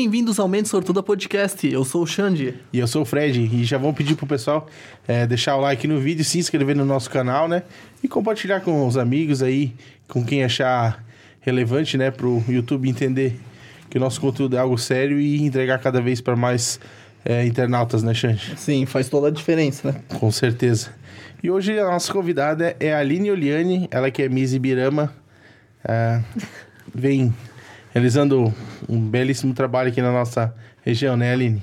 Bem-vindos ao Mente Sortuda Podcast. Eu sou o Xande. E eu sou o Fred. E já vamos pedir pro pessoal é, deixar o like no vídeo, se inscrever no nosso canal, né? E compartilhar com os amigos aí, com quem achar relevante, né? Pro YouTube entender que o nosso conteúdo é algo sério e entregar cada vez para mais é, internautas, né, Xande? Sim, faz toda a diferença, né? Com certeza. E hoje a nossa convidada é a Aline Oliane, ela que é Miss Ibirama. É, vem realizando um belíssimo trabalho aqui na nossa região, né, Aline?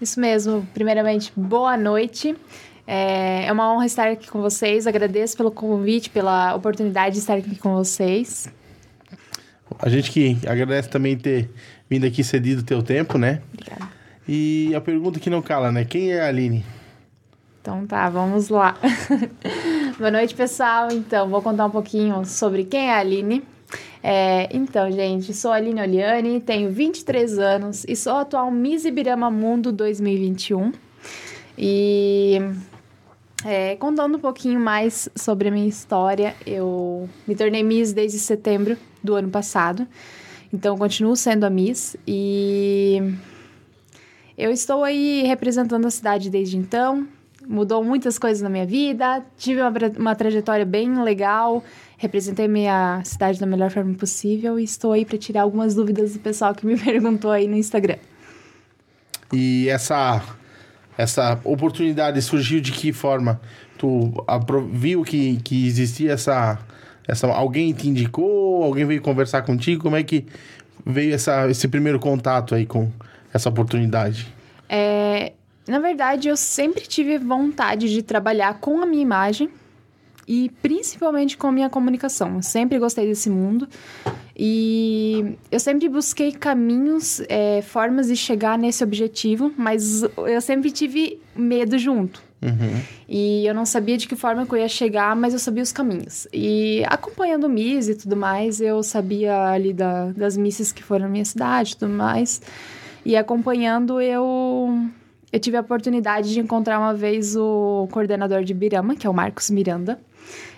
Isso mesmo. Primeiramente, boa noite. É, é uma honra estar aqui com vocês. Agradeço pelo convite, pela oportunidade de estar aqui com vocês. A gente que agradece também ter vindo aqui cedido o teu tempo, né? Obrigada. E a pergunta que não cala, né? Quem é a Aline? Então tá, vamos lá. Boa noite, pessoal. Então, vou contar um pouquinho sobre quem é a Aline. É, então, gente, sou a Aline Oliane, tenho 23 anos e sou atual Miss Ibirama Mundo 2021. E é, contando um pouquinho mais sobre a minha história, eu me tornei Miss desde setembro do ano passado. Então, continuo sendo a Miss e eu estou aí representando a cidade desde então. Mudou muitas coisas na minha vida, tive uma, uma trajetória bem legal, representei minha cidade da melhor forma possível e estou aí para tirar algumas dúvidas do pessoal que me perguntou aí no Instagram. E essa essa oportunidade surgiu de que forma? Tu viu que, que existia essa, essa. Alguém te indicou? Alguém veio conversar contigo? Como é que veio essa, esse primeiro contato aí com essa oportunidade? É, na verdade, eu sempre tive vontade de trabalhar com a minha imagem e principalmente com a minha comunicação. Eu sempre gostei desse mundo e eu sempre busquei caminhos, é, formas de chegar nesse objetivo, mas eu sempre tive medo junto. Uhum. E eu não sabia de que forma eu ia chegar, mas eu sabia os caminhos. E acompanhando o Miss e tudo mais, eu sabia ali da, das missas que foram na minha cidade e tudo mais. E acompanhando, eu, eu tive a oportunidade de encontrar uma vez o coordenador de Birama, que é o Marcos Miranda.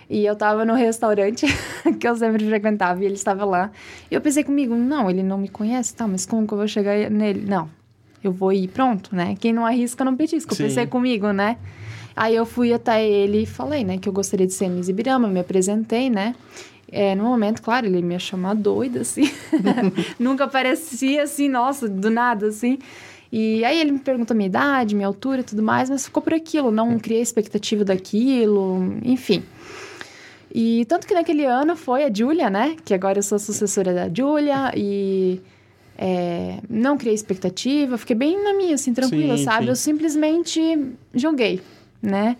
E eu tava no restaurante que eu sempre frequentava e ele estava lá. E eu pensei comigo, não, ele não me conhece, tá, mas como que eu vou chegar nele? Não, eu vou ir pronto, né? Quem não arrisca não petisca. Eu pensei comigo, né? Aí eu fui até ele e falei, né, que eu gostaria de ser Miss Ibirama, me apresentei, né? É, no momento, claro, ele me ia chamar doida, assim. Nunca aparecia assim, nossa, do nada, assim. E aí ele me perguntou minha idade, minha altura e tudo mais, mas ficou por aquilo, não criei expectativa daquilo, enfim. E tanto que naquele ano foi a Júlia, né? Que agora eu sou sucessora da Júlia e é, não criei expectativa, fiquei bem na minha, assim, tranquila, sim, sabe? Sim. Eu simplesmente joguei, né?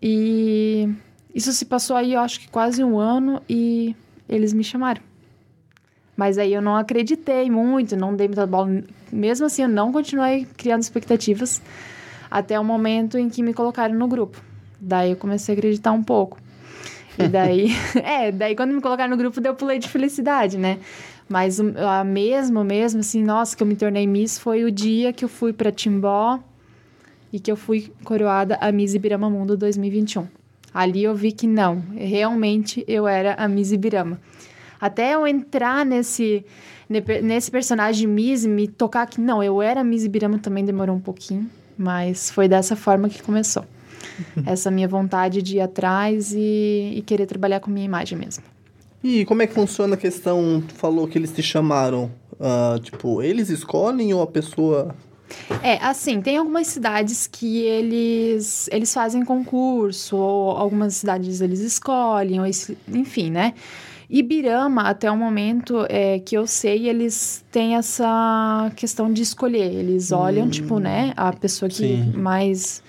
E isso se passou aí, eu acho que quase um ano e eles me chamaram. Mas aí eu não acreditei muito, não dei muita bola. Mesmo assim, eu não continuei criando expectativas até o momento em que me colocaram no grupo. Daí eu comecei a acreditar um pouco. E daí, é, daí quando me colocaram no grupo, eu pulei de felicidade, né? Mas a mesmo, mesmo, assim, nossa, que eu me tornei Miss foi o dia que eu fui para Timbó e que eu fui coroada a Miss Ibirama Mundo 2021. Ali eu vi que não, realmente eu era a Miss Ibirama. Até eu entrar nesse, nesse personagem Miss, me tocar que não, eu era Miss Ibirama também demorou um pouquinho, mas foi dessa forma que começou. Essa minha vontade de ir atrás e, e, querer trabalhar com minha imagem mesmo. E como é que funciona a questão? Tu falou que eles te chamaram. Uh, tipo, eles escolhem ou a pessoa é, assim, tem algumas cidades que eles, eles fazem concurso, ou algumas cidades eles escolhem, ou esse, enfim, né? Ibirama, até o momento é, que eu sei, eles têm essa questão de escolher. Eles olham, hum, tipo, né, a pessoa que sim. mais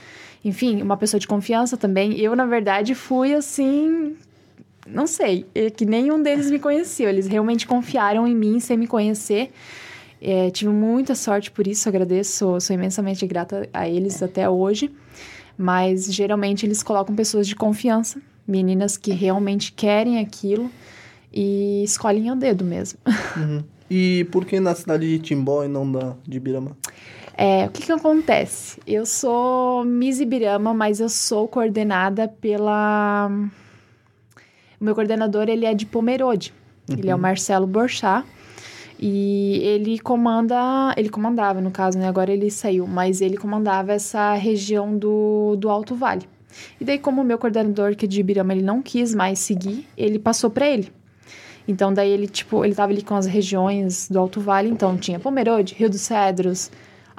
enfim, uma pessoa de confiança também. Eu, na verdade, fui assim. Não sei, é que nenhum deles me conhecia. Eles realmente confiaram em mim sem me conhecer. É, tive muita sorte por isso, agradeço, sou imensamente grata a eles até hoje. Mas geralmente eles colocam pessoas de confiança, meninas que realmente querem aquilo e escolhem o dedo mesmo. Uhum. E por que na cidade de Timbó e não da, de Birama? É, o que que acontece? Eu sou Miss Ibirama, mas eu sou coordenada pela... O meu coordenador, ele é de Pomerode. Uhum. Ele é o uhum. Marcelo Borchá. E ele comanda, ele comandava no caso, né? Agora ele saiu, mas ele comandava essa região do, do Alto Vale. E daí, como o meu coordenador, que é de Ibirama, ele não quis mais seguir, ele passou para ele. Então, daí ele, tipo, ele tava ali com as regiões do Alto Vale, então tinha Pomerode, Rio dos Cedros,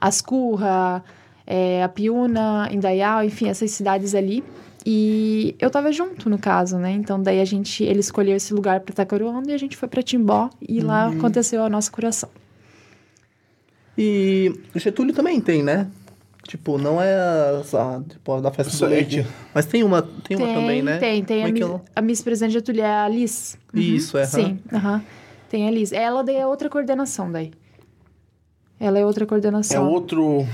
Ascurra, é, Apiúna, Indaial, enfim, essas cidades ali. E eu tava junto, no caso, né? Então, daí a gente, ele escolheu esse lugar para estar coroando e a gente foi para Timbó e lá aconteceu a nossa curação. E Getúlio também tem, né? Tipo, não é a, tipo, a da festa Só do é leite. que- Mas tem uma, tem uma também, né? Tem, tem. Como A, é Miss, é a Miss Presidente Getúlio é a Liz. Uhum, Isso, é. Sim, aham. Tem a Liz. Ela daí é outra coordenação daí. Ela é outra É coordenação. outro.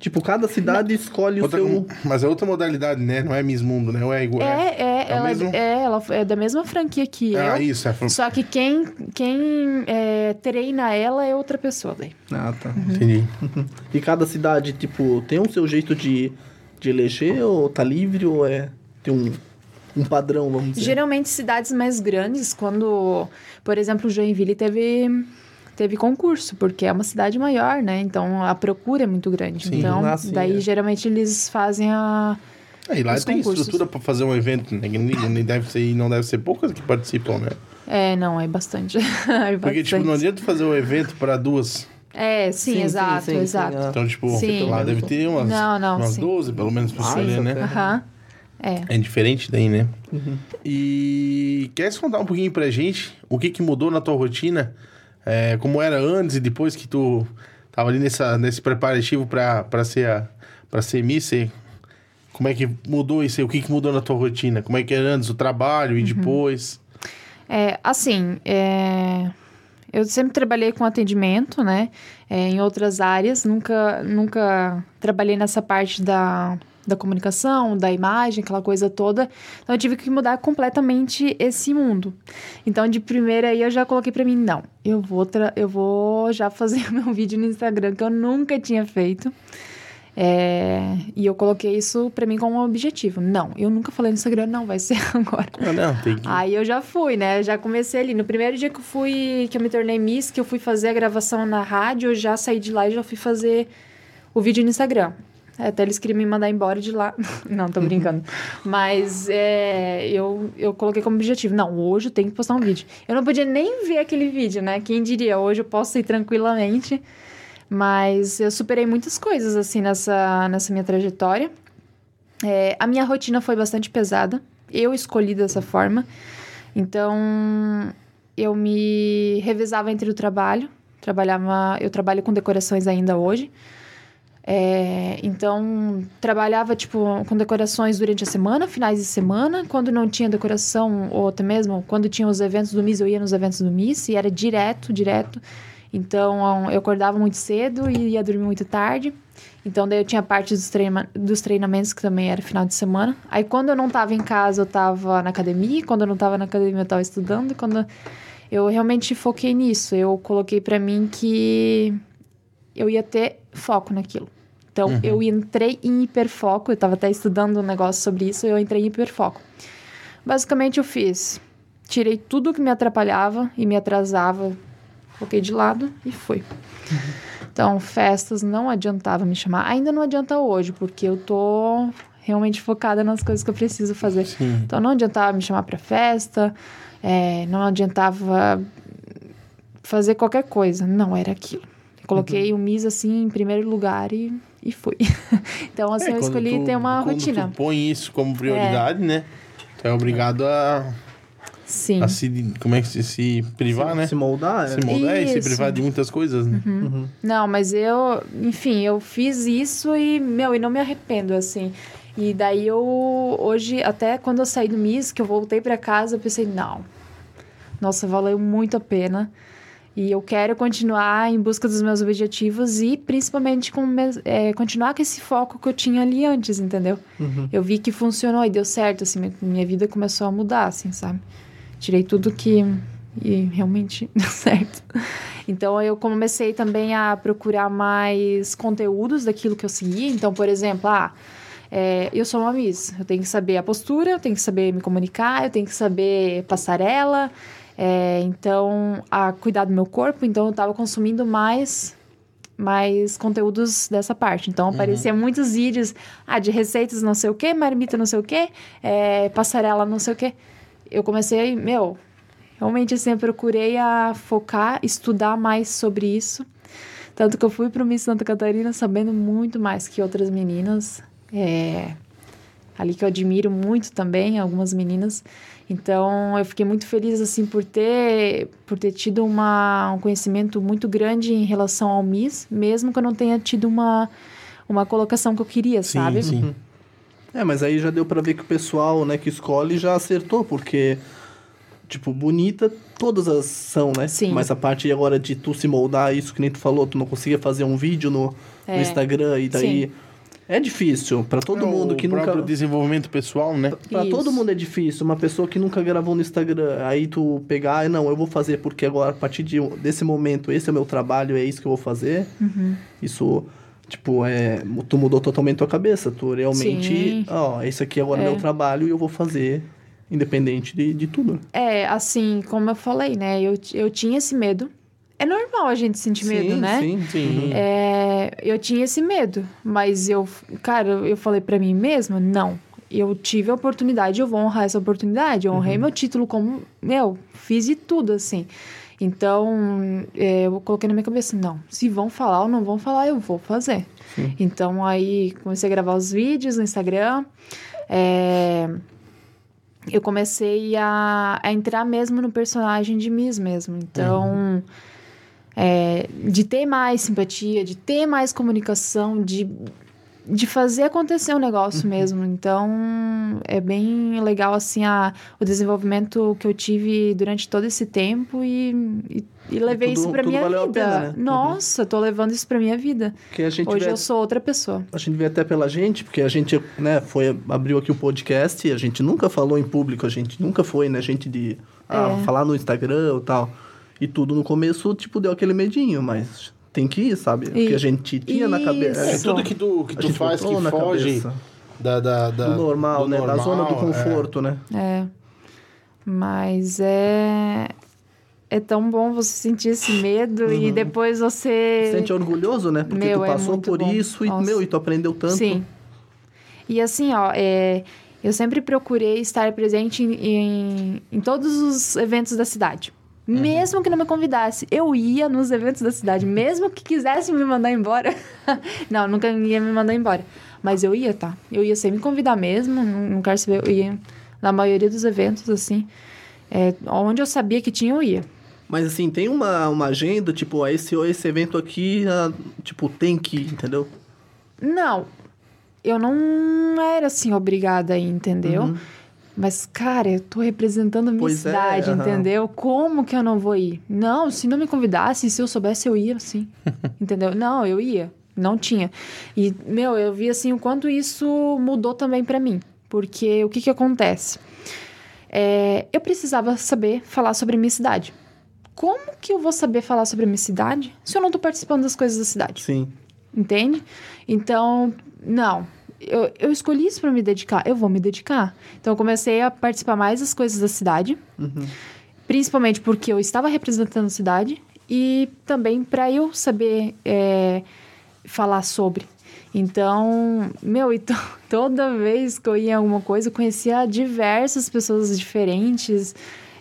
Tipo, cada cidade escolhe outra o seu... Mas é outra modalidade, né? Não é Miss Mundo, né? Ou é igual. É, é, é o ela, mesmo? é, ela é da mesma franquia que Ah, eu. isso. É... Só que quem, quem é, treina ela é outra pessoa daí. Ah, tá. Entendi. E cada cidade, tipo, tem um seu jeito de, de eleger ou tá livre ou é... Tem um, um padrão, vamos dizer. Geralmente, cidades mais grandes, quando, por exemplo, Joinville teve, teve concurso, porque é uma cidade maior, né? Então a procura é muito grande. Sim. então, Ah, sim, daí é. geralmente eles fazem a. É, e lá Os tem concursos. estrutura pra fazer um evento, né? que Nem, deve ser, não deve ser poucas que participam, né? É, não, é bastante. é Porque, tipo, bastante. não adianta fazer um evento pra duas. É, sim, Sim, exato, sim, sim, exato. ah. Então, tipo, Sim. lá deve ter umas, Não, não, umas sim. 12, pelo menos, pra Ah, escolher, isso né? Aham. É. É diferente daí, né? Uhum. E quer contar um pouquinho pra gente o que, que mudou na tua rotina? É, como era antes e depois que tu tava ali nessa, nesse preparativo pra ser a, pra ser Miss? Como é que mudou isso aí? O que, que mudou na tua rotina? Como é que era antes o trabalho Uhum. e depois? É, assim, é, eu sempre trabalhei com atendimento, né? É, em outras áreas, nunca, nunca trabalhei nessa parte da, da comunicação, da imagem, aquela coisa toda. Então eu tive que mudar completamente esse mundo. Então de primeira aí eu já coloquei pra mim, não, eu vou, eu vou já fazer o meu vídeo no Instagram que eu nunca tinha feito. É, e eu coloquei isso pra mim como um objetivo. Não, eu nunca falei no Instagram, não, vai ser agora. Ah, não, tem que... Aí eu já fui, né? Já comecei ali. No primeiro dia que eu fui, que eu me tornei Miss, que eu fui fazer a gravação na rádio, eu já saí de lá e já fui fazer o vídeo no Instagram. Até eles queriam me mandar embora de lá. Não, tô brincando. Mas é, eu, eu coloquei como objetivo. Não, hoje eu tenho que postar um vídeo. Eu não podia nem ver aquele vídeo, né? Quem diria? Hoje eu posso ir tranquilamente. Mas eu superei muitas coisas, assim, nessa, nessa minha trajetória. É, a minha rotina foi bastante pesada. Eu escolhi dessa forma. Então, eu me revezava entre o trabalho. Trabalhava, eu trabalho com decorações ainda hoje. É, então, trabalhava, tipo, com decorações durante a semana, finais de semana. Quando não tinha decoração, ou até mesmo quando tinha os eventos do MIS, eu ia nos eventos do MIS. E era direto, direto. Então, eu acordava muito cedo e ia dormir muito tarde. Então, daí eu tinha parte dos, treina dos treinamentos, que também era final de semana. Aí, quando eu não tava em casa, eu tava na academia. Quando eu não tava na academia, eu tava estudando. Quando eu realmente foquei nisso, eu coloquei pra mim que eu ia ter foco naquilo. Então, eu entrei em hiperfoco. Eu tava até estudando um negócio sobre isso. Eu entrei em hiperfoco. Basicamente, eu fiz... Tirei tudo que me atrapalhava e me atrasava. Coloquei de lado e fui. Então, festas não adiantava me chamar. Ainda não adianta hoje, porque eu tô realmente focada nas coisas que eu preciso fazer. Sim. Então, não adiantava me chamar pra festa, é, não adiantava fazer qualquer coisa. Não era aquilo. Coloquei o MIS assim em primeiro lugar e, e fui. então, assim, É, eu quando escolhi tu- ter uma quando rotina. tu põe isso como prioridade, né? Tu é obrigado a, Sim. a se... Como é que se, se privar, né? Se moldar, é. Se moldar e se Isso. privar de muitas coisas, né? Não, mas eu, enfim, eu fiz isso e, meu, e não me arrependo, assim. E daí eu, hoje, até quando eu saí do MIS, que eu voltei pra casa, eu pensei, não, nossa, valeu muito a pena. E eu quero continuar em busca dos meus objetivos e principalmente com, é, continuar com esse foco que eu tinha ali antes, entendeu? Uhum. Eu vi que funcionou e deu certo, assim, minha, minha vida começou a mudar, assim, sabe? Tirei tudo que. E realmente deu certo. Então eu comecei também a procurar mais conteúdos daquilo que eu seguia. Então, por exemplo, ah, é, eu sou uma Miss, eu tenho que saber a postura, eu tenho que saber me comunicar, eu tenho que saber passarela, É, então, a cuidar do meu corpo, então eu tava consumindo mais mais conteúdos dessa parte. Então, aparecia muitos vídeos ah, de receitas não sei o que, marmita não sei o que, é, passarela não sei o que. Eu comecei, meu, realmente assim, eu procurei a focar, estudar mais sobre isso. Tanto que eu fui para o Miss Santa Catarina sabendo muito mais que outras meninas. É, ali que eu admiro muito também, algumas meninas. Então, eu fiquei muito feliz, assim, por ter, por ter tido uma, um conhecimento muito grande em relação ao Miss, mesmo que eu não tenha tido uma, uma colocação que eu queria, Sim, sabe? sim. É, mas aí já deu pra ver que o pessoal, né, que escolhe já acertou, porque, tipo, bonita todas as são, né? Sim. Mas a parte agora de tu se moldar, isso que nem tu falou, tu não conseguia fazer um vídeo no, no É. Instagram e daí... Sim. É difícil, pra todo É, mundo o que nunca... próprio desenvolvimento pessoal, né? Pra Isso. todo mundo é difícil. Uma pessoa que nunca gravou no Instagram, aí tu pegar, "Ah, não, eu vou fazer porque agora, a partir de, desse momento, esse é o meu trabalho, é isso que eu vou fazer. Uhum. Isso, tipo, é, tu mudou totalmente tua cabeça. Tu realmente, Sim. ó, esse aqui agora é É. meu trabalho e eu vou fazer, independente de, de tudo. É, assim, como eu falei, né? Eu, eu tinha esse medo. É normal a gente sentir medo, sim, né? Sim, Sim. É, eu tinha esse medo, mas eu, cara, eu falei pra mim mesma, não. Eu tive a oportunidade, eu vou honrar essa oportunidade. Eu honrei meu título como, meu, fiz de tudo, assim. Então, é, eu coloquei na minha cabeça, não, se vão falar ou não vão falar, eu vou fazer. Então, aí, comecei a gravar os vídeos no Instagram. É, eu comecei a, a entrar mesmo no personagem de Miss mesmo. Então, é, de ter mais simpatia, de ter mais comunicação, de, de fazer acontecer o negócio mesmo. Então, é bem legal, assim, a, o desenvolvimento que eu tive durante todo esse tempo e, e, e levei tudo- isso pra minha vida. pena, né? Uhum. Nossa, tô levando isso pra minha vida. Hoje vê, eu sou outra pessoa. a gente vê até pela gente, porque a gente, né, foi, abriu aqui o podcast e a gente nunca falou em público, a gente nunca foi, né, gente de ah, É. falar no Instagram ou tal. E tudo no começo, tipo, deu aquele medinho, mas tem que ir, sabe? Porque E- a gente tinha na cabeça. É, Isso. tudo que tu, que tu faz que na foge cabeça. da, da, da- do normal, do né? da zona do normal, é. conforto, né? É. Mas é. É tão bom você sentir esse medo e depois você. Sente orgulhoso, né? Porque Meu, tu é passou muito por bom. isso e, Nossa. meu, e tu aprendeu tanto. Sim. E assim, ó, é, eu sempre procurei estar presente em, em, em todos os eventos da cidade. Mesmo que não me convidasse, eu ia nos eventos da cidade, mesmo que quisesse me mandar embora. não, nunca ia me mandar embora. Mas eu ia, tá? Eu ia sem me convidar mesmo, não, não quero saber, eu ia na maioria dos eventos, assim. É, onde eu sabia que tinha, eu ia. Mas assim, tem uma, uma agenda, tipo, esse, esse evento aqui, ah, tipo, tem que ir, entendeu? Não, eu não era assim obrigada a ir, entendeu? Uhum. Mas, cara, eu tô representando a minha Pois é, cidade, aham. entendeu? Como que eu não vou ir? Não, se não me convidasse, se eu soubesse, eu ia, sim. entendeu? Não, eu ia. Não tinha. E, meu, eu vi, assim, o quanto isso mudou também pra mim. Porque o que que acontece? É, eu precisava saber falar sobre a minha cidade. Como que eu vou saber falar sobre a minha cidade se eu não tô participando das coisas da cidade? Sim. Entende? Então, não. Eu, eu escolhi isso para me dedicar. Eu vou me dedicar. Então, eu comecei a participar mais das coisas da cidade. Principalmente porque eu estava representando a cidade. E também para eu saber é, falar sobre. Então, meu, então, toda vez que eu ia em alguma coisa, eu conhecia diversas pessoas diferentes,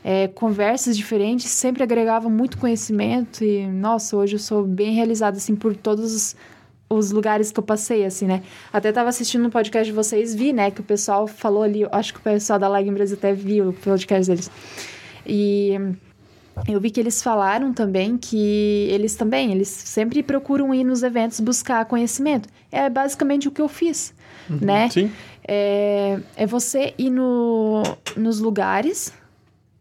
é, conversas diferentes, sempre agregava muito conhecimento e, nossa, hoje eu sou bem realizada, assim, por todos os, os lugares que eu passei, assim, né? Até tava assistindo um podcast de vocês, vi, né, que o pessoal falou ali, acho que o pessoal da Lag em Brasil até viu o podcast deles. E eu vi que eles falaram também que eles também, eles sempre procuram ir nos eventos buscar conhecimento. É basicamente o que eu fiz, né? Sim. É, é você ir no, nos lugares,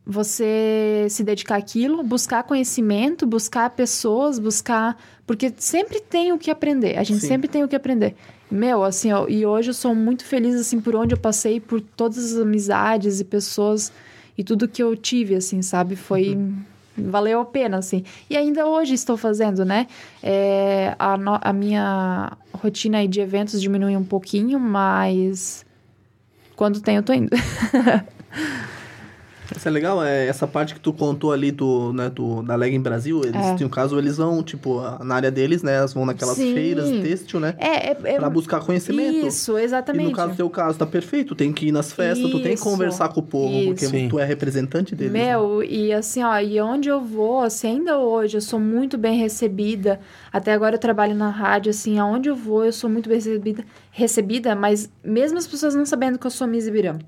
você se dedicar àquilo, buscar conhecimento, buscar pessoas, buscar. Porque sempre tem o que aprender. A gente Sim. sempre tem o que aprender. Meu, assim, ó, e hoje eu sou muito feliz, assim, por onde eu passei, por todas as amizades e pessoas e tudo que eu tive, assim, sabe? Foi. Valeu a pena, assim. E ainda hoje estou fazendo, né? É, a, no- a minha rotina aí de eventos diminui um pouquinho, mas quando tem, eu tô indo. Isso é legal, é essa parte que tu contou ali do, né, do, da Leg em Brasil, eles É. têm um caso, eles vão, tipo, na área deles, né, elas vão naquelas Sim. feiras têxtil, né, É, é, é pra buscar conhecimento. Isso, E exatamente. no caso do teu caso, tá perfeito, tu tem que ir nas festas, tu tem que Isso, conversar com o povo, isso. porque Sim. tu é representante deles. né? Meu, e assim, ó, e onde eu vou, assim, ainda hoje eu sou muito bem recebida. Até agora eu trabalho na rádio, assim, aonde eu vou eu sou muito bem recebida, recebida, mas mesmo as pessoas não sabendo que eu sou Miss Ibirama.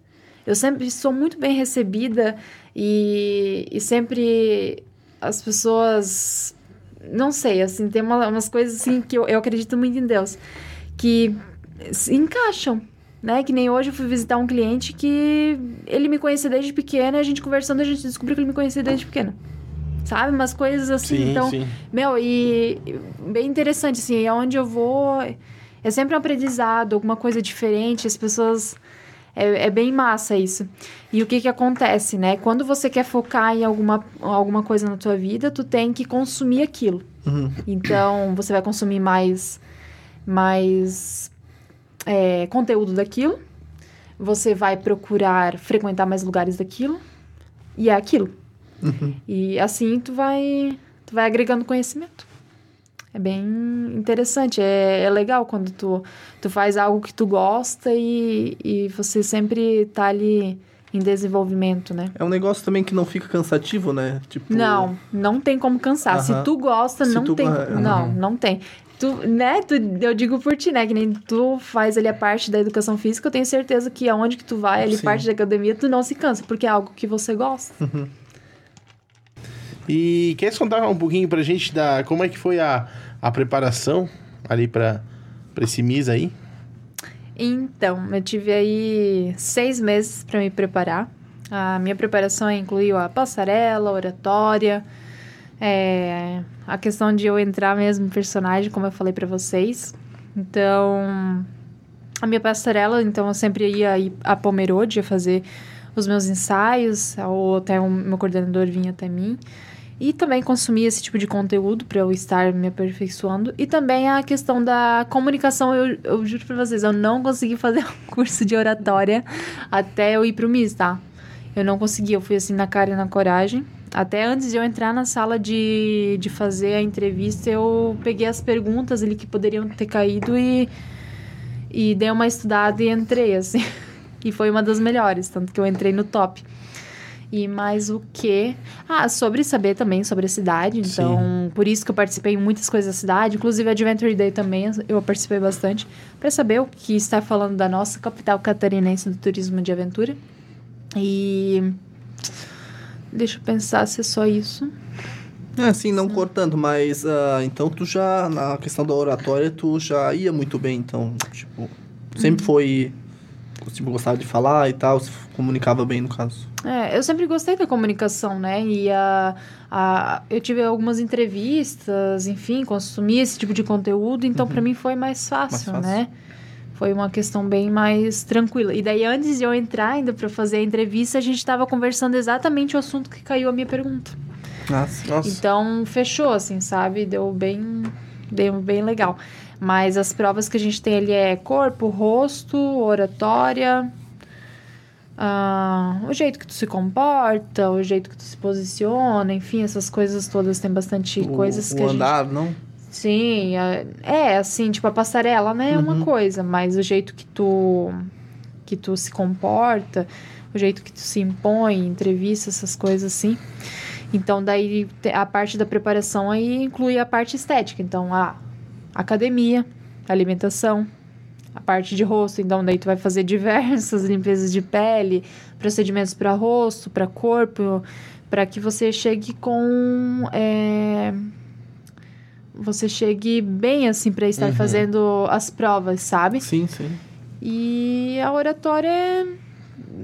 Eu sempre sou muito bem recebida e, e sempre as pessoas, não sei, assim, tem uma- umas coisas assim que eu, eu acredito muito em Deus, que se encaixam. Né? Que nem hoje eu fui visitar um cliente que ele me conhecia desde pequena e a gente conversando, a gente descobriu que ele me conhecia desde pequena. Sabe? Umas coisas assim. Sim, então, sim. meu, e bem interessante, assim, aonde eu vou é sempre um aprendizado, alguma coisa diferente, as pessoas. É, é bem massa isso. E o que que acontece, né? Quando você quer focar em alguma, alguma coisa na tua vida, tu tem que consumir aquilo. Uhum. Então, você vai consumir mais, mais é, conteúdo daquilo. Você vai procurar frequentar mais lugares daquilo. E é aquilo. Uhum. E assim tu vai, tu vai agregando conhecimento. É bem interessante, é, é legal quando tu, tu faz algo que tu gosta e, e você sempre tá ali em desenvolvimento, né? É um negócio também que não fica cansativo, né? Tipo, Não, não tem como cansar. Se tu gosta, Se não tu tem. aham. Não, não tem. Tu, né, tu, eu digo por ti, né? Que nem tu faz ali a parte da educação física, eu tenho certeza que aonde que tu vai, ali Sim. parte da academia, tu não se cansa, porque é algo que você gosta. E quer contar um pouquinho pra gente da como é que foi a, a preparação ali pra esse MIS aí? Então, eu tive aí seis meses para me preparar. A minha preparação incluiu a passarela, a oratória, é, a questão de eu entrar mesmo no personagem, como eu falei para vocês. Então, a minha passarela, então eu sempre ia a Pomerode, fazer os meus ensaios, ou até o meu coordenador vinha até mim. E também consumir esse tipo de conteúdo para eu estar me aperfeiçoando. E também a questão da comunicação. Eu, eu juro para vocês, eu não consegui fazer um curso de oratória até eu ir pro MIS, tá? Eu não consegui, eu fui assim na cara e na coragem. Até antes de eu entrar na sala de, de fazer a entrevista, eu peguei as perguntas ali que poderiam ter caído e, e dei uma estudada e entrei, assim. E foi uma das melhores, tanto que eu entrei no top. E mais o que? Ah, sobre saber também sobre a cidade. Então, por isso que eu participei em muitas coisas da cidade. Inclusive, a Adventure Day também eu participei bastante. para saber o que está falando da nossa capital catarinense do turismo de aventura. E. Deixa eu pensar se é só isso. É, assim, não cortando, mas ah, então tu já, na questão da oratória, tu já ia muito bem, então, tipo, sempre foi, tipo, gostava de falar e tal, se comunicava bem no caso. É, eu sempre gostei da comunicação, né? E a, a, eu tive algumas entrevistas, enfim, consumi esse tipo de conteúdo, então pra mim foi mais fácil, Mais fácil. né? Foi uma questão bem mais tranquila. E daí, antes de eu entrar ainda pra fazer a entrevista, a gente tava conversando exatamente o assunto que caiu a minha pergunta. Nossa. Nossa. Então, fechou, assim, sabe? Deu bem, deu bem legal. Mas as provas que a gente tem ali é corpo, rosto, oratória, ah, o jeito que tu se comporta, o jeito que tu se posiciona, enfim, essas coisas todas. Tem bastante o, coisas o que a gente não? Sim, é, é, assim, tipo, a passarela, né, é uma Uhum. coisa, mas o jeito que tu que tu se comporta, o jeito que tu se impõe, entrevista, essas coisas assim. Então, daí a parte da preparação aí inclui a parte estética. Então, a academia, alimentação, a parte de rosto. Então, daí tu vai fazer diversas limpezas de pele, procedimentos para rosto, para corpo, para que você chegue com é, você chegue bem assim para estar Uhum. fazendo as provas, sabe? Sim, sim. E a oratória é,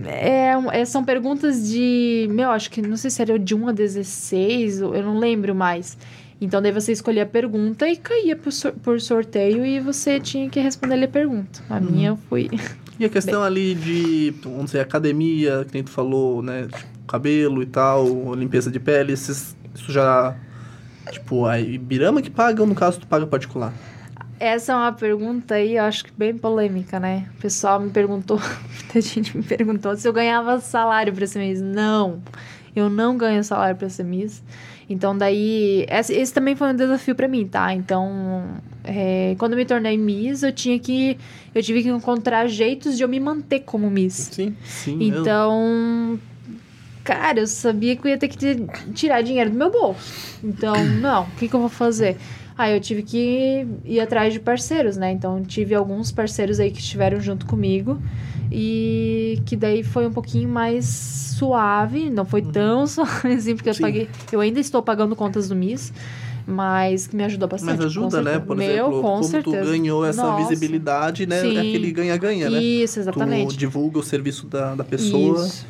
é- é- são perguntas de, meu, acho que não sei se era de 1 a 16, eu não lembro mais. Então daí você escolhia a pergunta e caía por, sor- por sorteio e você tinha que responder a pergunta. A minha eu fui. E a questão ali de, vamos dizer, academia, que nem tu falou, né? Cabelo e tal, limpeza de pele, esses, isso já. Tipo, a Ibirama que paga ou no caso tu paga particular? Essa é uma pergunta aí, eu acho que bem polêmica, né? O pessoal me perguntou, muita gente me perguntou se eu ganhava salário para ser Miss. Não, eu não ganho salário para ser Miss. Então, daí, esse, também foi um desafio para mim, tá? Então, é, quando eu me tornei Miss, eu tinha que, eu tive que encontrar jeitos de eu me manter como Miss. Sim. Sim, Então, cara, eu sabia que eu ia ter que tirar dinheiro do meu bolso. Então, não, o que, que eu vou fazer? Aí eu tive que ir atrás de parceiros, né? Então, tive alguns parceiros aí que estiveram junto comigo e que daí foi um pouquinho mais suave, não foi tão suave assim, porque eu Sim. paguei. Eu ainda estou pagando contas do MIS, mas que me ajudou bastante. Mas ajuda, né? Por Meu, exemplo, com como certeza. tu ganhou essa Nossa. visibilidade, né? Sim. É aquele ganha-ganha, né? Isso, exatamente. Tu divulga o serviço da, da pessoa, Isso.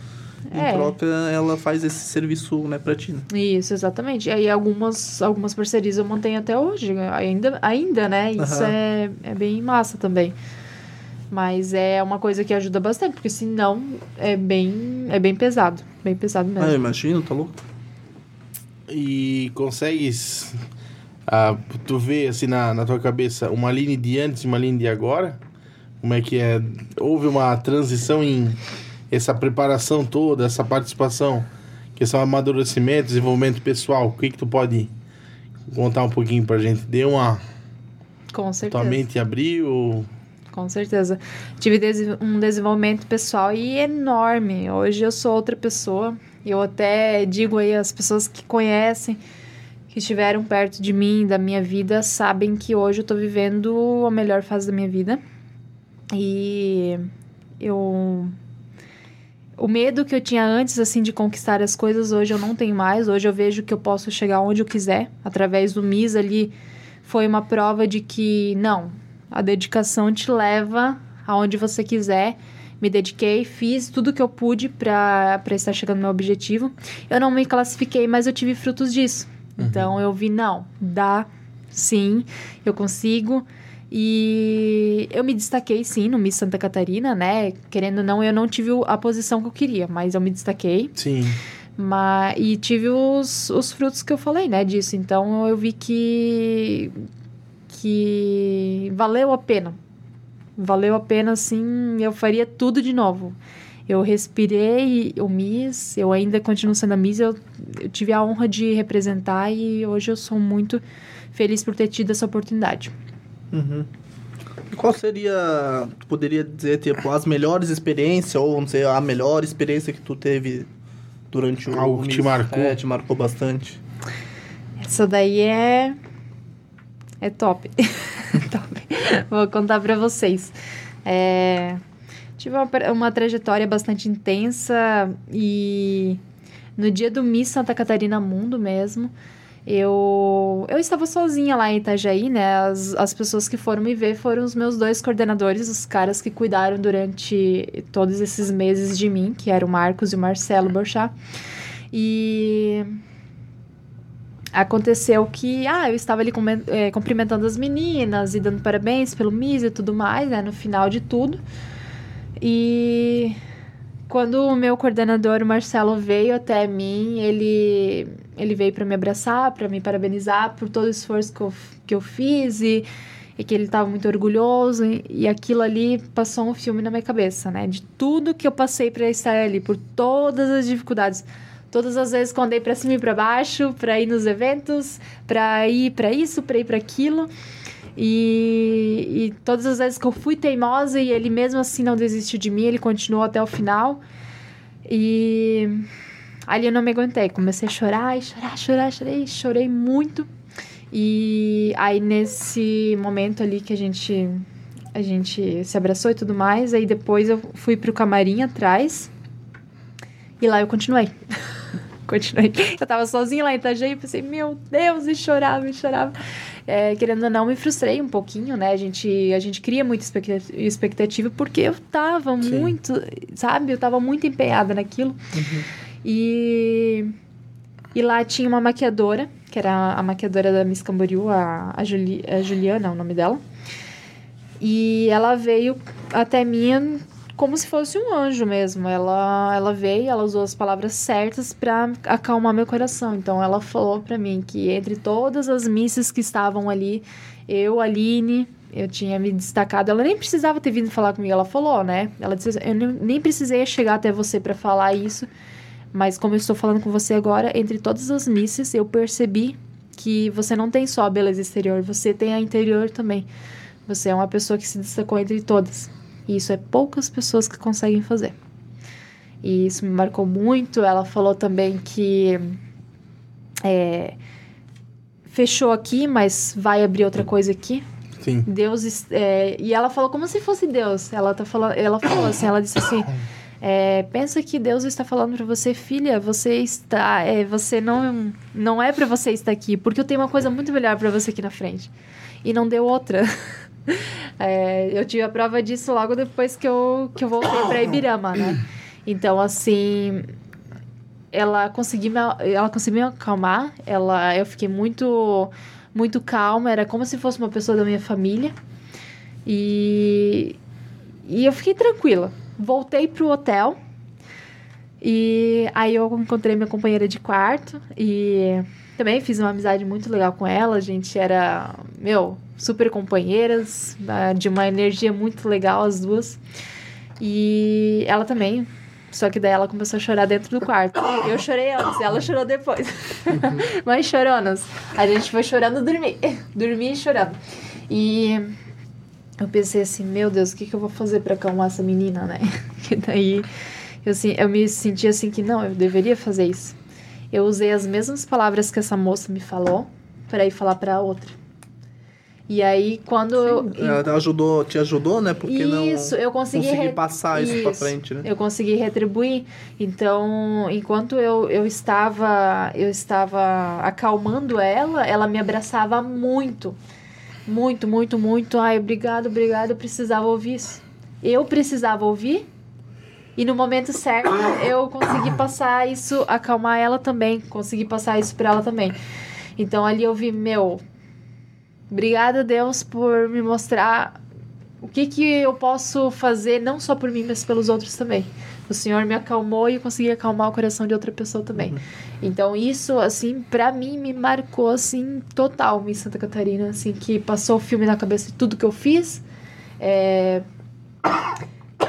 em É. troca ela faz esse serviço, né, pra ti. né? Isso, exatamente. E aí algumas, algumas parcerias eu mantenho até hoje, ainda, ainda né? Isso Aham. é, é bem massa também. Mas é uma coisa que ajuda bastante, porque senão é bem, é bem pesado. Bem pesado Ah, eu mesmo. imagino, tá louco? E consegues. ah, tu vê assim na, na tua cabeça uma linha de antes e uma linha de agora? Como é que é? Houve uma transição em essa preparação toda, essa participação, questão de amadurecimento, desenvolvimento pessoal. O que que tu pode contar um pouquinho pra gente? Deu uma. Com certeza. Tua mente abriu? Com certeza. Tive um desenvolvimento pessoal e enorme. Hoje eu sou outra pessoa. Eu até digo aí, as pessoas que conhecem, que estiveram perto de mim, da minha vida, sabem que hoje eu tô vivendo a melhor fase da minha vida. E eu. O medo que eu tinha antes, assim, de conquistar as coisas, hoje eu não tenho mais. Hoje eu vejo que eu posso chegar onde eu quiser. Através do MIS ali, foi uma prova de que, não, a dedicação te leva aonde você quiser. Me dediquei, fiz tudo que eu pude para estar chegando no meu objetivo. Eu não me classifiquei, mas eu tive frutos disso. Então eu vi, não, dá sim, eu consigo. E eu me destaquei sim no Miss Santa Catarina, né? Querendo ou não, eu não tive a posição que eu queria, mas eu me destaquei. Sim. Mas, e tive os, os frutos que eu falei, né, disso. Então eu vi que que valeu a pena. Valeu a pena, assim, eu faria tudo de novo. Eu respirei o Miss, eu ainda continuo sendo a Miss, eu, eu tive a honra de representar e hoje eu sou muito feliz por ter tido essa oportunidade. Uhum. E qual seria, tu poderia dizer, tipo, as melhores experiências, ou vamos dizer, a melhor experiência que tu teve durante o Algo que te Miss? marcou. É, te marcou bastante. Essa daí é. É top. top. Vou contar pra vocês. É, Tive uma, uma trajetória bastante intensa e no dia do Miss Santa Catarina Mundo mesmo, eu, eu estava sozinha lá em Itajaí, né? As, as pessoas que foram me ver foram os meus dois coordenadores, os caras que cuidaram durante todos esses meses de mim, que eram o Marcos e o Marcelo Borchá. E aconteceu que, ah, eu estava ali cumen- eh, cumprimentando as meninas e dando parabéns pelo MIS e tudo mais, né, no final de tudo. E quando o meu coordenador, o Marcelo, veio até mim, ele, ele veio para me abraçar, para me parabenizar por todo o esforço que eu, que eu fiz e, e que ele estava muito orgulhoso. E, e aquilo ali passou um filme na minha cabeça, né, de tudo que eu passei para estar ali, por todas as dificuldades. Todas as vezes que andei pra cima e pra baixo, pra ir nos eventos, pra ir pra isso, pra ir pra aquilo. E, e todas as vezes que eu fui teimosa e ele mesmo assim não desistiu de mim, ele continuou até o final. E ali eu não me aguentei, comecei a chorar, chorar, chorar, chorei, chorei muito. E aí nesse momento ali que a gente a gente se abraçou e tudo mais, aí depois eu fui pro camarim atrás. E lá eu continuei. continuei. Eu tava sozinha lá em Itajaí e pensei, meu Deus, e chorava, e chorava. É, querendo ou não, me frustrei um pouquinho, né? A gente, a gente cria muita expecta- expectativa porque eu tava Sim. muito, sabe? Eu tava muito empenhada naquilo. E, e lá tinha uma maquiadora, que era a maquiadora da Miss Camboriú, a, a, Juli, a Juliana, é o nome dela. E ela veio até mim como se fosse um anjo mesmo. Ela, ela veio, ela usou as palavras certas para acalmar meu coração. Então ela falou para mim que entre todas as missas que estavam ali, Eu, Aline, eu tinha me destacado. Ela nem precisava ter vindo falar comigo, ela falou, né? Ela disse: Eu nem- precisei chegar até você para falar isso. Mas como eu estou falando com você agora, entre todas as misses, eu percebi que você não tem só a beleza exterior, você tem a interior também. Você é uma pessoa que se destacou entre todas. E isso é poucas pessoas que conseguem fazer. E isso me marcou muito. Ela falou também que é, fechou aqui, mas vai abrir outra coisa aqui. Sim. Deus é, e ela falou como se fosse Deus. Ela tá falando, ela falou assim, ela disse assim, é, pensa que Deus está falando para você, filha, você está, é, você não, não é para você estar aqui, porque eu tenho uma coisa muito melhor para você aqui na frente. E não deu outra. É, eu tive a prova disso logo depois que eu, que eu voltei para Ibirama, né? Então, assim, ela conseguiu me, ela conseguiu me acalmar. Ela, eu fiquei muito, muito calma. Era como se fosse uma pessoa da minha família. E, e eu fiquei tranquila. Voltei pro hotel. E aí eu encontrei minha companheira de quarto. E também fiz uma amizade muito legal com ela. A gente era, meu, super companheiras. ah, De uma energia muito legal, as duas. E ela também. Só que daí ela começou a chorar dentro do quarto. Eu chorei antes, ela chorou depois. Mas choronas. A gente foi chorando dormir. Dormir e chorando. E eu pensei assim, meu Deus, o que, que eu vou fazer pra acalmar essa menina, né? E daí eu, eu me senti assim que não, eu deveria fazer isso. Eu usei as mesmas palavras que essa moça me falou para ir falar pra outra. E aí, quando eu. Ela ajudou, te ajudou, né? Porque não Isso, eu consegui conseguir re- passar isso, pra Isso. frente, né? Eu consegui retribuir. Então, enquanto eu, eu estava eu estava acalmando ela, ela me abraçava muito. Muito, muito, muito. Ai, obrigado, obrigado. Eu precisava ouvir isso. Eu precisava ouvir. E no momento certo, eu consegui passar isso, acalmar ela também. Consegui passar isso pra ela também. Então, ali eu vi, meu... Obrigada, Deus, por me mostrar o que, que eu posso fazer, não só por mim, mas pelos outros também. O Senhor me acalmou e eu consegui acalmar o coração de outra pessoa também. Então, isso, assim, pra mim, me marcou, assim, total em Santa Catarina, assim, que passou o filme na cabeça de tudo que eu fiz. É,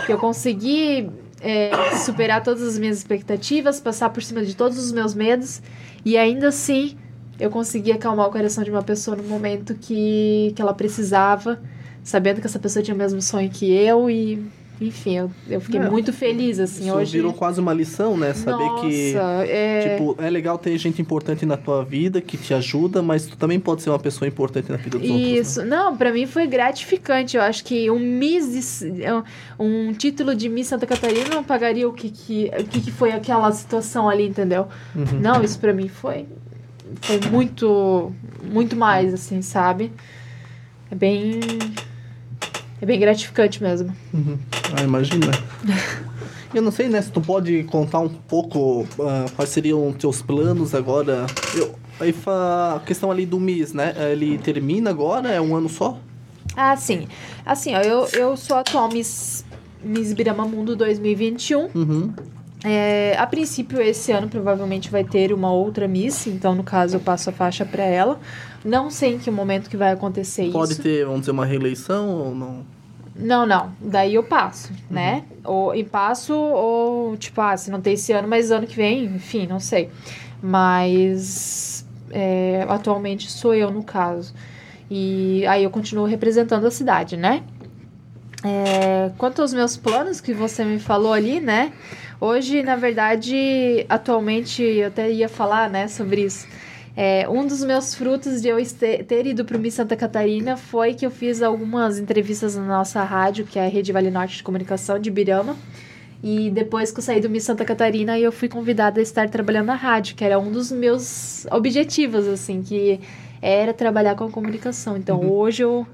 que eu consegui é, superar todas as minhas expectativas, passar por cima de todos os meus medos e ainda assim eu consegui acalmar o coração de uma pessoa no momento que, que ela precisava, sabendo que essa pessoa tinha o mesmo sonho que eu e enfim, eu, eu fiquei É, muito feliz assim Isso hoje. virou quase uma lição, né? Saber Nossa, que é... Tipo, é legal ter gente importante na tua vida que te ajuda, mas tu também pode ser uma pessoa importante na vida dos outros. né? Isso, não, pra mim foi gratificante. Eu acho que um Miss, de- um título de Miss Santa Catarina não pagaria o que, que, o que, que foi aquela situação ali, entendeu? Uhum. Não, isso pra mim foi, foi muito, muito mais, assim, sabe? É bem, é bem gratificante mesmo. Uhum. Ah, imagina. Eu não sei, né, se tu pode contar um pouco ah, quais seriam os teus planos agora. Eu, aí a questão ali do Miss, né? Ele termina agora? É um ano só? Ah, sim. Assim, ó, eu, eu sou a atual Miss, Miss Birama Mundo 2021. Uhum. É, a princípio, esse ano provavelmente vai ter uma outra Miss, então no caso eu passo a faixa pra ela. Não sei em que momento que vai acontecer Pode isso. ter, vamos dizer, uma reeleição ou não? Não, não. Daí eu passo, né? Ou, e passo, ou tipo, ah, se não tem esse ano, mas ano que vem, enfim, não sei. Mas é, atualmente sou eu no caso. E aí eu continuo representando a cidade, né? É, quanto aos meus planos que você me falou ali, né? Hoje, na verdade, atualmente eu até ia falar, né, sobre isso. É, um dos meus frutos de eu ter ido para o Miss Santa Catarina foi que eu fiz algumas entrevistas na nossa rádio, que é a Rede Vale Norte de Comunicação de Birama. E depois que eu saí do Miss Santa Catarina, eu fui convidada a estar trabalhando na rádio, que era um dos meus objetivos, assim, que era trabalhar com a comunicação. Então, hoje eu,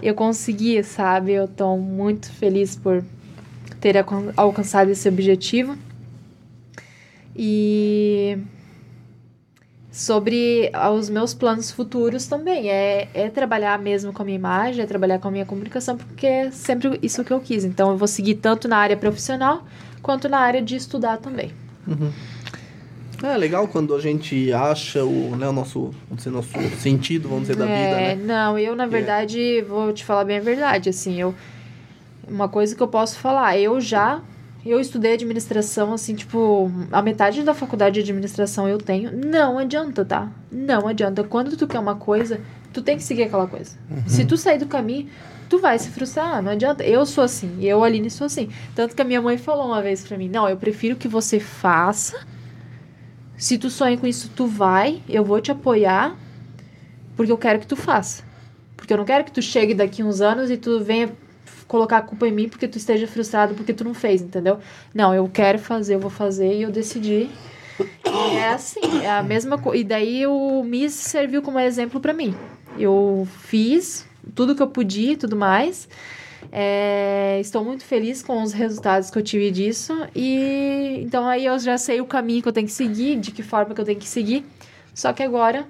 eu consegui, sabe? Eu tô muito feliz por ter alcan- alcançado esse objetivo. E sobre os meus planos futuros também. É, é trabalhar mesmo com a minha imagem, é trabalhar com a minha comunicação, porque é sempre isso que eu quis. Então eu vou seguir tanto na área profissional quanto na área de estudar também. É legal quando a gente acha o, né, o nosso, vamos dizer, nosso sentido, vamos dizer, da vida, É, né? não, eu na verdade vou te falar bem a verdade, assim, eu uma coisa que eu posso falar, eu já eu estudei administração assim, tipo, a metade da faculdade de administração eu tenho, não adianta, tá? Não adianta. Quando tu quer uma coisa, tu tem que seguir aquela coisa. Se tu sair do caminho, tu vai se frustrar, não adianta. Eu sou assim, eu, Aline, sou assim. Tanto que a minha mãe falou uma vez pra mim: "Não, eu prefiro que você faça. Se tu sonha com isso, tu vai, eu vou te apoiar, porque eu quero que tu faça. Porque eu não quero que tu chegue daqui uns anos e tu venha colocar a culpa em mim porque tu esteja frustrado porque tu não fez, entendeu? Não, eu quero fazer, eu vou fazer e eu decidi. E é assim, é a mesma coisa. E daí o Miss serviu como exemplo pra mim. Eu fiz tudo que eu podia e tudo mais. É, estou muito feliz com os resultados que eu tive disso. E então aí eu já sei o caminho que eu tenho que seguir, de que forma que eu tenho que seguir. Só que agora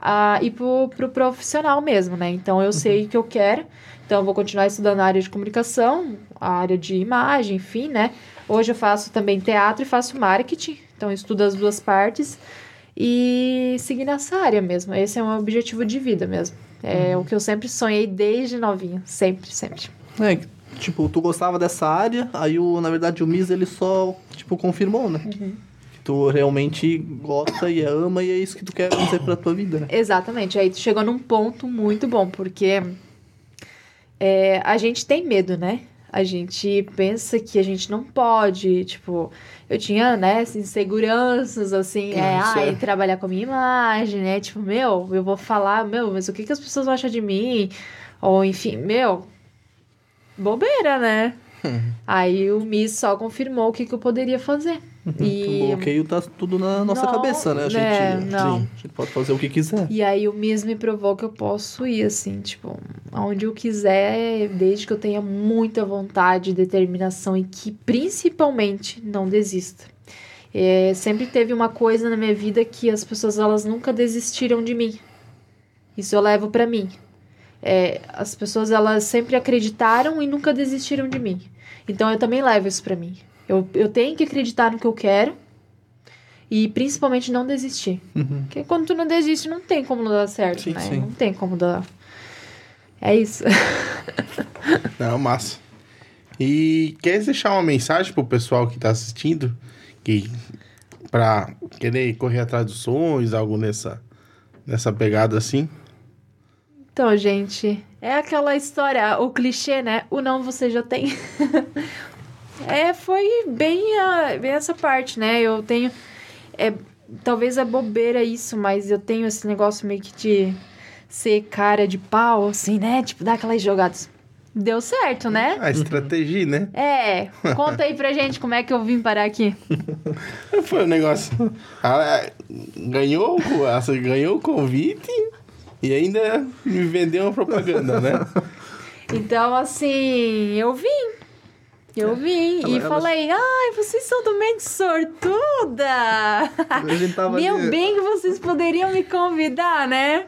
a ir pro, pro profissional mesmo, né? Então eu sei o que eu quero. Então eu vou continuar estudando a área de comunicação, a área de imagem, enfim, né? Hoje eu faço também teatro e faço marketing. Então estudo as duas partes e seguir nessa área mesmo. Esse é um objetivo de vida mesmo. É o que eu sempre sonhei desde novinha. Sempre, sempre. É, tipo, tu gostava dessa área, aí o, na verdade o Miss ele só, tipo, confirmou, né? Uhum. Que tu realmente gosta e ama e é isso que tu quer dizer pra tua vida, né? Exatamente. Aí tu chegou num ponto muito bom, porque é, a gente tem medo, né? A gente pensa que a gente não pode, tipo, eu tinha, né, inseguranças, assim, é, Isso, ai, é. trabalhar com a minha imagem, né? Tipo, meu, eu vou falar, meu, mas o que, que as pessoas vão achar de mim? Ou, enfim, meu, bobeira, né? Aí o Miss só confirmou o que, que eu poderia fazer. O E bloqueio tá tudo na nossa Não, cabeça, né? A gente, né, não. a gente pode fazer o que quiser. E aí o Miss me provou que eu posso ir, assim, tipo, aonde eu quiser, desde que eu tenha muita vontade, determinação e que principalmente não desista. É, sempre teve uma coisa na minha vida que as pessoas elas nunca desistiram de mim. Isso eu levo pra mim. É, as pessoas elas sempre acreditaram e nunca desistiram de mim. Então eu também levo isso pra mim. Eu, eu tenho que acreditar no que eu quero e principalmente não desistir. Uhum. Porque quando tu não desiste, não tem como não dar certo, Sim, né? sim. Não tem como dar. É isso. Não, massa. E quer deixar uma mensagem pro pessoal que tá assistindo? Que pra querer correr atrás dos sonhos, algo nessa, nessa pegada assim? Então, gente, é aquela história, o clichê, né? O não você já tem. é, foi bem, a- bem essa parte, né? Eu tenho. É, talvez é bobeira isso, mas eu tenho esse negócio meio que de ser cara de pau, assim, né? Tipo, dar aquelas jogadas. Deu certo, né? A estratégia, né? É, conta aí pra gente como é que eu vim parar aqui. Foi o negócio. Ganhou, ganhou o convite e ainda me vendeu uma propaganda, né? Então, assim, eu vim. Eu vim Ela- e falei, ai, vocês são do mente sortuda. Meu ali, bem que vocês poderiam me convidar, né?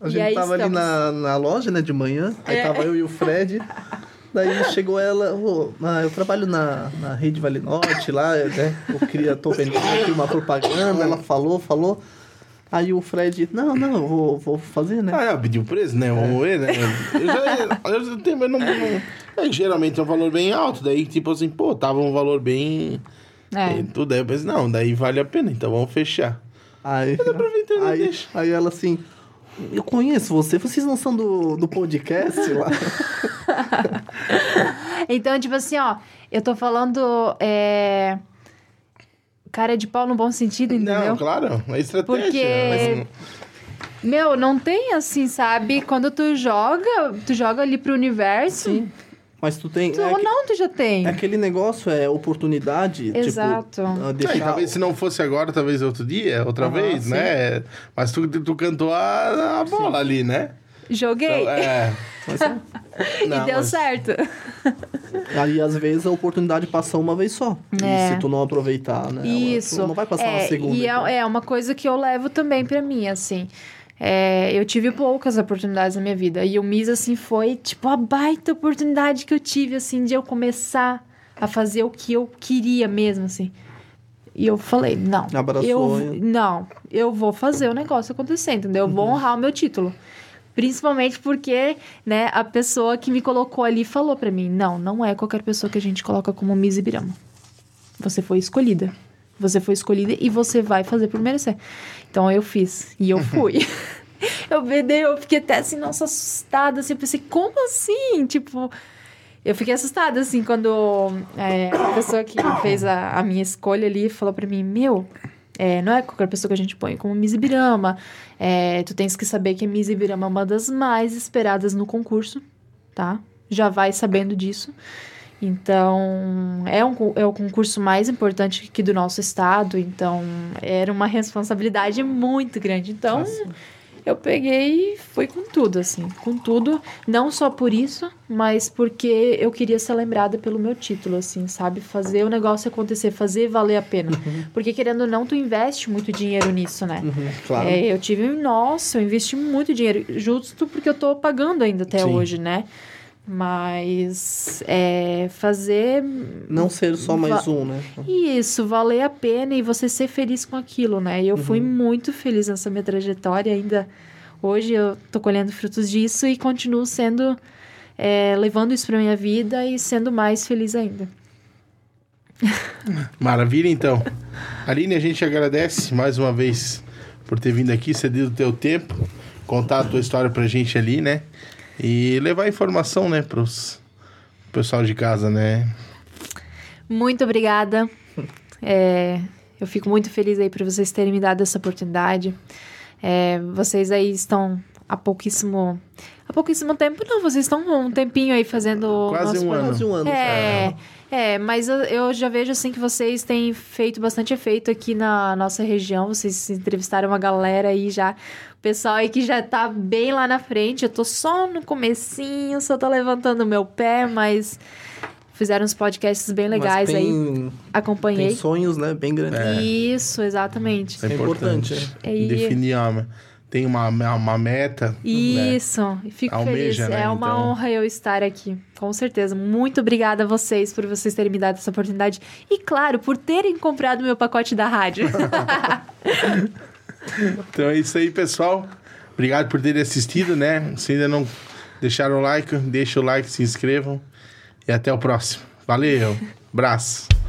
a e gente aí tava ali na, na loja, né, de manhã. Aí É. tava eu e o Fred. Daí chegou ela, "Ô, ah, eu trabalho na, na Rede Vale Norte lá, né? Eu queria, tô vendendo aqui uma propaganda, ela falou, falou. Aí o Fred, não, não, eu vou, vou fazer, né? Ah, é, pediu preço, né? Vamos ver, né? Eu já, eu já tenho, mas não, não- é, geralmente é um valor bem alto, daí tipo assim, pô, tava um valor bem... É. e Tudo aí, eu pensei, não, daí vale a pena, então vamos fechar. Aí, aí, deixa. aí ela assim, eu conheço você, vocês não são do, do podcast lá? Então, tipo assim, ó, eu tô falando. É... Cara de pau no bom sentido, entendeu? Não, claro, é estratégia. Porque- Meu, não tem assim, sabe? Quando tu joga, tu joga ali pro universo. Sim. Mas tu tem. Tu, é, ou não, tu já tem. é aquele negócio, é oportunidade. Exato. Tipo, ah, Ah, e deixar. talvez se não fosse agora, talvez outro dia, outra Aham, vez, sim. né? Mas tu, tu cantou a, a bola ali, né? Joguei. Então, é. Mas, e Não, deu mas- certo. aí, às vezes, a oportunidade passa uma vez só. É. E se tu não aproveitar, né? ela- Isso. tu não vai passar uma é, segunda. E então. é, é uma coisa que eu levo também pra mim, assim. É, eu tive poucas oportunidades na minha vida. E o Miss, assim, foi, tipo, a baita oportunidade que eu tive, assim, de eu começar a fazer o que eu queria mesmo, assim. E eu falei, não. Abraçou, eu, não, eu vou fazer o negócio acontecer, entendeu? Eu vou honrar o meu título. Principalmente porque, né, a pessoa que me colocou ali falou pra mim, não, não é qualquer pessoa que a gente coloca como Miss Ibirama. Você foi escolhida. Você foi escolhida e você vai fazer por merecer. Então eu fiz. E eu fui. eu vedei, eu fiquei até assim, nossa, assustada. Assim, eu pensei, como assim? Tipo, eu fiquei assustada, assim, quando é, a pessoa que fez a, a minha escolha ali falou pra mim, meu, é, não é qualquer pessoa que a gente põe como Miss Ibirama. É, tu tens que saber que a Miss Ibirama é uma das mais esperadas no concurso, tá? Já vai sabendo disso. Então, é, um, é o concurso mais importante aqui do nosso estado, então era uma responsabilidade muito grande. Então, eu peguei e fui com tudo, assim, com tudo, não só por isso, mas porque eu queria ser lembrada pelo meu título, assim, sabe? Fazer o negócio acontecer, fazer valer a pena. Porque, querendo ou não, tu investe muito dinheiro nisso, né? Uhum, claro. É, eu tive, nossa, eu investi muito dinheiro, justo porque eu tô pagando ainda até Sim. hoje, né? Mas é, fazer Não ser só mais um, né? isso, valer a pena e você ser feliz com aquilo, né? E eu fui muito feliz nessa minha trajetória. Ainda hoje eu tô colhendo frutos disso e continuo sendo, é, levando isso pra minha vida e sendo mais feliz ainda. Maravilha, então. Aline, a gente agradece mais uma vez por ter vindo aqui, cedido o teu tempo, contar a tua história pra gente ali, né? E levar informação, né, pros pro pessoal de casa, né? Muito obrigada. É, eu fico muito feliz aí por vocês terem me dado essa oportunidade. É, vocês aí estão há pouquíssimo. Há pouquíssimo tempo, não, vocês estão um tempinho aí fazendo. o Quase um ano. Quase um ano. É, é, mas eu, eu já vejo assim que vocês têm feito bastante efeito aqui na nossa região. Vocês entrevistaram uma galera aí já, o pessoal aí que já tá bem lá na frente. Eu tô só no comecinho, só tô levantando o meu pé, mas fizeram uns podcasts bem legais Mas aí. tem, Acompanhei. tem sonhos, né? Bem grandes. Isso, exatamente. Isso é É importante. importante, é. E- Definir uma, tem uma, uma meta. né? Isso, e fico Almeja, feliz. né, É uma então. honra eu estar aqui, com certeza. Muito obrigada a vocês por vocês terem me dado essa oportunidade. E, claro, por terem comprado meu pacote da rádio. Então é isso aí, pessoal. Obrigado por terem assistido, né? Se ainda não deixaram o like, deixa o like, se inscrevam. E até o próximo. Valeu. Abraço.